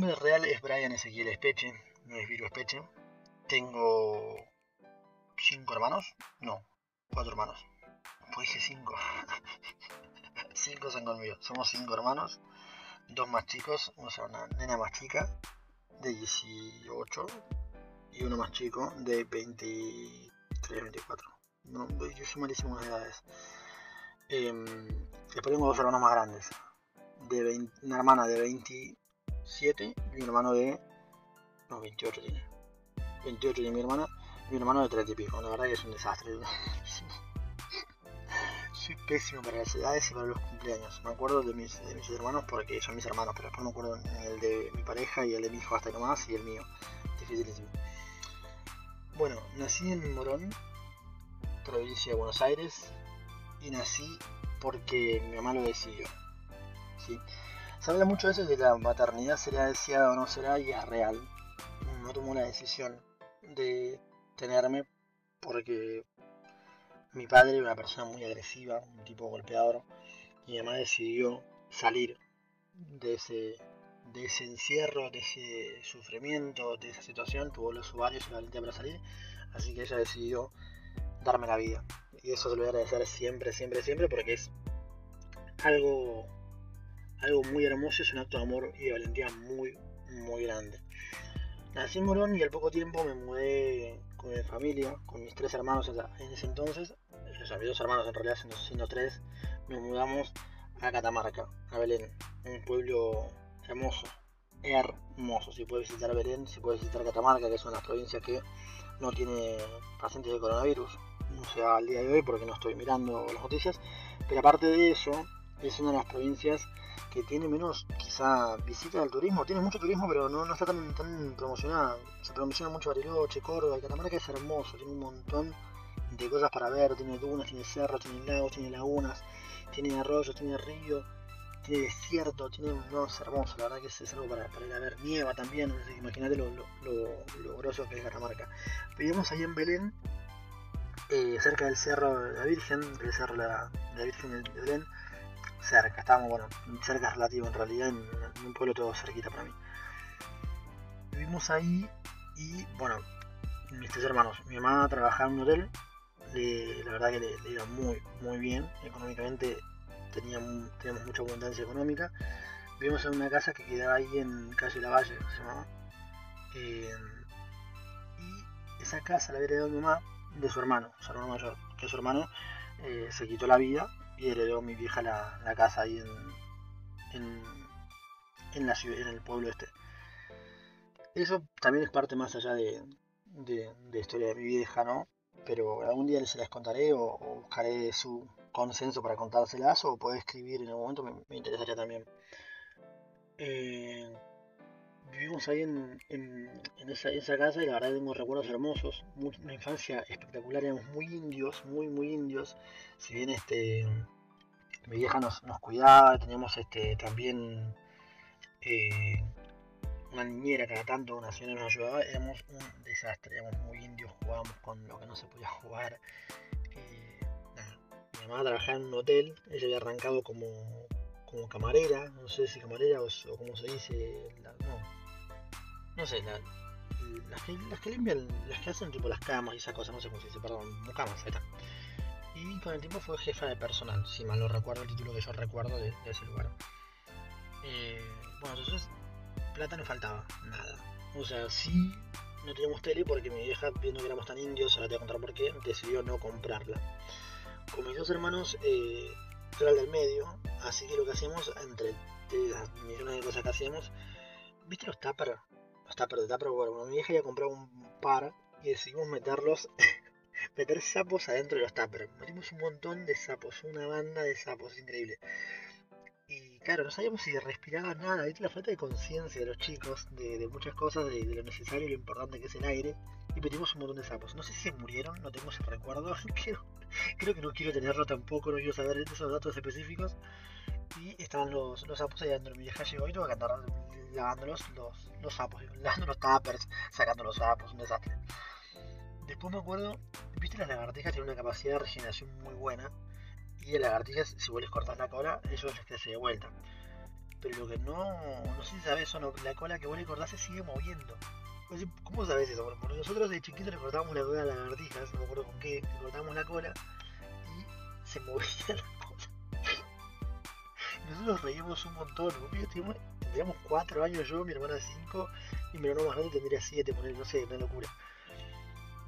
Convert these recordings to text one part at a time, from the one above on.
nombre real es Brian Ezequiel Espeche, no es Viro Espeche. Tengo cinco hermanos, no, cuatro hermanos. Pues dije cinco. cinco son conmigo. Somos cinco hermanos, dos más chicos, una nena más chica de 18 y uno más chico de 23, 24. No, yo soy malísimo en edades. Eh, después tengo dos hermanos más grandes. De una hermana de 27 y un hermano de... No, 28 tiene. 28 tiene mi hermana y un hermano de 30 y pico. La verdad que es un desastre. soy pésimo para las edades y para los cumpleaños. Me acuerdo de mis, de mis hermanos porque son mis hermanos, pero después me acuerdo el de mi pareja y el de mi hijo hasta nomás y el mío. Dificilísimo. Bueno, nací en Morón, provincia de Buenos Aires, y nací porque mi mamá lo decidió. ¿sí? Se habla mucho a veces de la maternidad, será deseada o no será, y es real. No tomó la decisión de tenerme porque mi padre era una persona muy agresiva, un tipo golpeador, y mi mamá decidió salir de ese, de ese encierro, de ese sufrimiento, de esa situación, tuvo los ovarios y la valentía para salir, así que ella decidió darme la vida. Y eso se lo voy a agradecer siempre, siempre, siempre, porque es algo, algo muy hermoso, es un acto de amor y de valentía muy, muy grande. Nací en Morón y al poco tiempo me mudé con mi familia, con mis tres hermanos en ese entonces, o sea, mis dos hermanos en realidad, siendo, tres, nos mudamos a Catamarca, a Belén, un pueblo hermoso, hermoso. Si puede visitar Belén, si puede visitar Catamarca, que es una provincia que no tiene pacientes de coronavirus, no sé al día de hoy porque no estoy mirando las noticias, pero aparte de eso, es una de las provincias tiene menos quizá visita del turismo, tiene mucho turismo pero no, no está tan, tan promocionada, se promociona mucho Bariloche, Córdoba y Catamarca es hermoso, tiene un montón de cosas para ver, tiene dunas, tiene cerros, tiene lagos, tiene lagunas, tiene arroyos, tiene ríos, tiene desierto, tiene unos hermosos, la verdad que es, algo para, ir a ver, nieva también, imagínate lo, lo, lo, grosso que es Catamarca. Vivimos ahí en Belén, eh, cerca del Cerro de la Virgen, del Cerro de la, Virgen de Belén, cerca, estábamos, bueno, cerca relativo en realidad, en, un pueblo todo cerquita para mí. Vivimos ahí y, bueno, mis tres hermanos, mi mamá trabajaba en un hotel, la verdad que le, iba muy, muy bien, económicamente teníamos, teníamos mucha abundancia económica. Vivimos en una casa que quedaba ahí en calle La Valle, se llamaba. Eh, y esa casa la había heredado mi mamá de su hermano, su hermano mayor, que su hermano eh, se quitó la vida y heredó mi vieja la, casa ahí en, en, la ciudad, en el pueblo este. Eso también es parte más allá de, de, historia de mi vieja, ¿no? Pero algún día se las contaré o, buscaré su consenso para contárselas o puede escribir en algún momento, me, interesaría también. Eh, vivimos ahí en, esa, casa y la verdad tengo recuerdos hermosos, una infancia espectacular, éramos muy indios, muy muy indios, si bien este mi vieja nos, cuidaba, teníamos este también eh, una niñera cada tanto, una señora nos ayudaba, éramos un desastre, éramos muy indios, jugábamos con lo que no se podía jugar. Eh, mi mamá trabajaba en un hotel, ella había arrancado como, como camarera, no sé si camarera o, o como se dice, no, no sé, las, que, las que limpian, las que hacen tipo las camas y esas cosas, no sé cómo se dice, perdón, camas, ahí está. Y con el tiempo fue jefa de personal, si mal no recuerdo el título que yo recuerdo de, ese lugar. Eh, bueno, entonces, plata no faltaba, nada. O sea, sí no teníamos tele porque mi vieja, viendo que éramos tan indios, ahora te voy a contar por qué, decidió no comprarla. Con mis dos hermanos, eh, era el del medio, así que lo que hacíamos, entre las millones de cosas que hacíamos, ¿viste los tapas está pero pero bueno, mi hija ya compró un par y decidimos meterlos, meter sapos adentro de los tuppers. Metimos un montón de sapos, una banda de sapos, increíble. Y claro, no sabíamos si respiraba nada, ¿viste? La falta de conciencia de los chicos de, muchas cosas, de, lo necesario y lo importante que es el aire. Y metimos un montón de sapos. No sé si se murieron, no tengo ese recuerdo. creo, creo que no quiero tenerlo tampoco, no quiero saber esos datos específicos. Y estaban los, los sapos ahí adentro. Mi vieja llegó y tuve que andar lavando los, los, sapos, lavando los tuppers, sacando los sapos, un desastre. Después me acuerdo, viste las lagartijas tienen una capacidad de regeneración muy buena. Y las lagartijas, si vuelves cortar la cola, ellos les crece de vuelta. pero lo que no, no sé si sabes o la cola que vos le cortás se sigue moviendo. ¿Cómo sabes eso? Porque nosotros de chiquitos le cortábamos la cola a las lagartijas, no me acuerdo con qué, le cortábamos la cola y se movía. Nosotros reímos un montón, tendríamos 4 años yo, mi hermana 5 y mi hermano más grande tendría 7, no sé, una locura.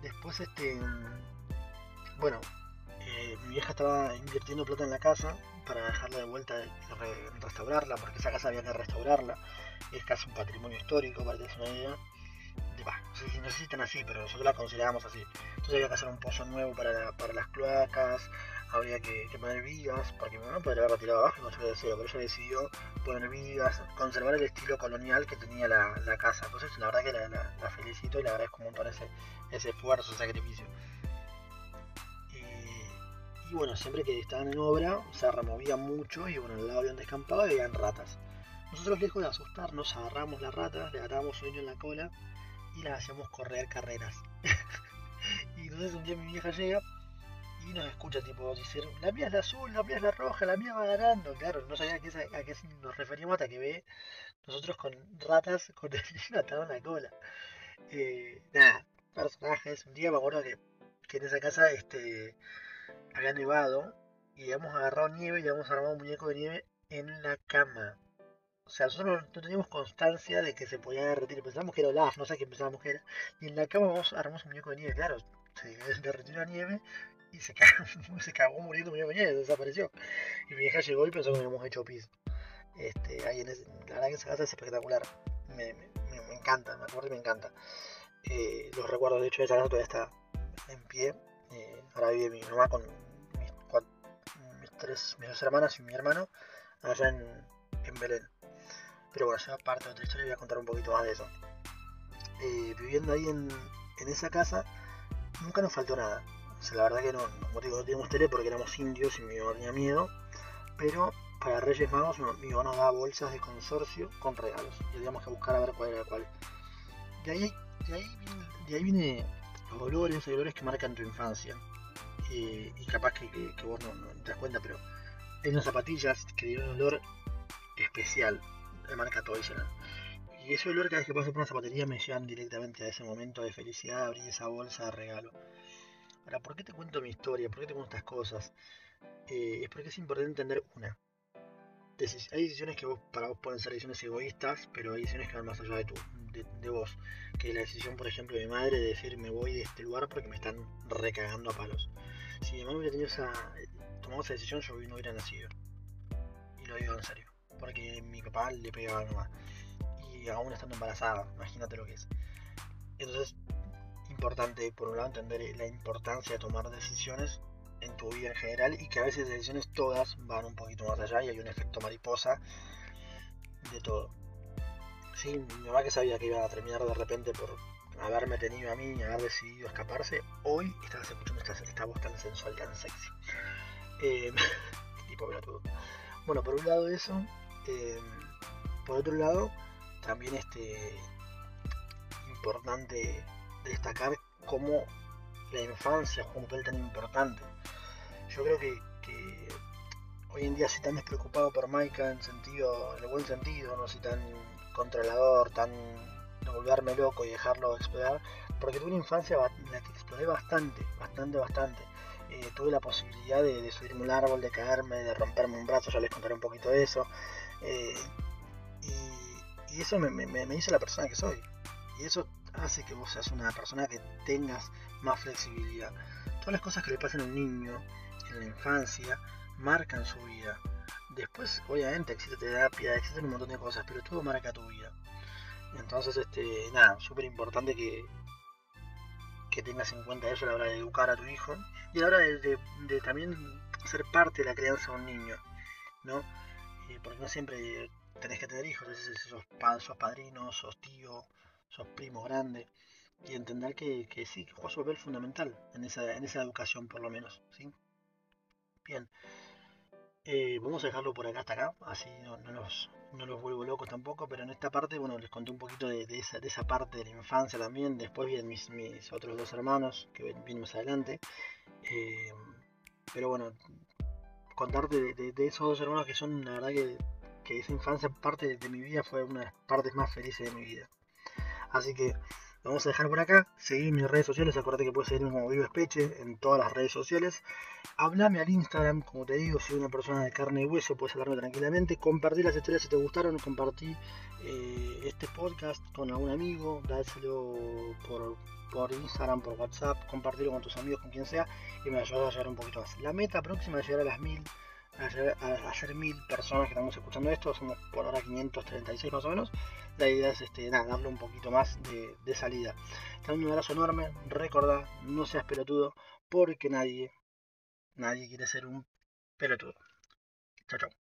Después, este, bueno, eh, mi vieja estaba invirtiendo plata en la casa para dejarla de vuelta, y restaurarla, porque esa casa había que restaurarla. Es casi un patrimonio histórico, para que una idea. no, sé si, necesitan así, pero nosotros la considerábamos así. Entonces había que hacer un pozo nuevo para, para las cloacas, habría que, poner vigas, porque mi mamá podría haberla tirado abajo y construir de cero, pero ella decidió poner vigas, conservar el estilo colonial que tenía la, la casa. Entonces la verdad que la, la, felicito y le agradezco un ese, esfuerzo, ese sacrificio. Y bueno, siempre que estaban en obra se removía mucho y bueno, al lado había un descampado y habían ratas. Nosotros lejos de asustarnos agarramos las ratas, le atábamos sueño en la cola y las hacíamos correr carreras. y entonces un día mi vieja llega y nos escucha tipo decir, la mía es la azul, la mía es la roja, la mía va ganando. Claro, no sabía a qué, nos referíamos hasta que ve nosotros con ratas con el niño atado en la cola. Eh, nada, personajes. Un día me acuerdo que, en esa casa este había nevado y habíamos agarrado nieve y habíamos armado un muñeco de nieve en la cama. O sea, nosotros no, teníamos constancia de que se podía derretir. Pensábamos que era Olaf, no sé qué pensábamos que era. Y en la cama vamos, armamos un muñeco de nieve, claro. Se derretió la nieve y se cagó, se cagó muriendo de nieve, desapareció. Y mi hija llegó y pensó que habíamos hecho piso. Este, ahí en ese, la verdad esa casa es espectacular. Me, encanta, me acuerdo y me encanta. Eh, los recuerdos, de hecho, de esa casa todavía está en pie. Eh, ahora vive mi mamá con mis, tres, mis dos hermanas y mi hermano allá en, en Belén. Pero bueno, ya parte de otra historia voy a contar un poquito más de eso. Eh, viviendo ahí en, en, esa casa, nunca nos faltó nada. La verdad que no, como digo, no teníamos tele porque éramos indios y mi mamá tenía miedo. Pero para Reyes Magos mi mamá nos daba bolsas de consorcio con regalos. Y teníamos que buscar a ver cuál era cuál. De ahí, de ahí, de ahí viene los olores, hay olores que marcan tu infancia. y capaz que, vos no, te das cuenta, pero hay unas zapatillas que tienen un olor especial, de marca tradicional. Y ese olor cada vez que paso por una zapatería me llevan directamente a ese momento de felicidad, abrir esa bolsa de regalo. Ahora, ¿por qué te cuento mi historia? ¿Por qué te cuento estas cosas? Eh, es porque es importante entender una hay decisiones que vos, para vos pueden ser decisiones egoístas, pero hay decisiones que van más allá de, tu, de, vos. Que la decisión, por ejemplo, de mi madre de decir me voy de este lugar porque me están recagando a palos. Si mi madre hubiera tenido esa, tomado esa decisión, yo no hubiera nacido. Y lo digo en serio. Porque mi papá le pegaba a mi mamá. Y aún estando embarazada, imagínate lo que es. Entonces, importante, por un lado, entender la importancia de tomar decisiones en tu vida en general y que a veces decisiones todas van un poquito más allá y hay un efecto mariposa de todo. Sí, mi mamá que sabía que iba a terminar de repente por haberme tenido a mí y haber decidido escaparse, hoy estás escuchando esta, esta voz tan sensual, tan sexy. Eh, tipo todo. Bueno, por un lado eso, eh, por otro lado, también este importante destacar cómo la infancia juega un papel tan importante yo creo que, hoy en día soy tan despreocupado por Maika en sentido, en el buen sentido, no soy tan controlador, tan de volverme loco y dejarlo explorar, porque tuve una infancia en la que exploré bastante, bastante, bastante. Eh, tuve la posibilidad de, subirme un árbol, de caerme, de romperme un brazo, ya les contaré un poquito de eso. Eh, y, eso me, me, hizo la persona que soy. Y eso hace que vos seas una persona que tengas más flexibilidad. Todas las cosas que le pasan a un niño, en la infancia marcan su vida. Después, obviamente, existe terapia, existen un montón de cosas, pero todo marca tu vida. Entonces, este, nada, súper importante que, que tengas en cuenta eso a la hora de educar a tu hijo y a la hora de, también ser parte de la crianza de un niño, ¿no? Eh, porque no siempre tenés que tener hijos, a veces sos, sos padrino, sos tío, sos primo grande y entender que, que sí, que juega su papel fundamental en esa, en esa educación por lo menos, ¿sí? Bien. Eh, vamos a dejarlo por acá hasta acá, así no, los, los vuelvo locos tampoco, pero en esta parte, bueno, les conté un poquito de, esa, de esa parte de la infancia también, después vienen mis, mis otros dos hermanos, que vienen más adelante, eh, pero bueno, contarte de, esos dos hermanos que son, la verdad que, que esa infancia parte de mi vida fue una de las partes más felices de mi vida. Así que lo vamos a dejar por acá. Seguir mis redes sociales. Acuérdate que puedes seguirme como Vivo Espeche en todas las redes sociales. Hablame al Instagram, como te digo, soy una persona de carne y hueso, puedes hablarme tranquilamente. Compartí las historias si te gustaron. Compartí eh, este podcast con algún amigo. Dáselo por, por Instagram, por WhatsApp. Compartirlo con tus amigos, con quien sea. Y me ayuda a llegar un poquito más. La meta próxima es llegar a las mil a hacer mil personas que estamos escuchando esto, somos por ahora 536 más o menos. La idea es este, nada, darle un poquito más de, de salida. Te un abrazo enorme, recordá, no seas pelotudo, porque nadie, nadie quiere ser un pelotudo. Chao, chao.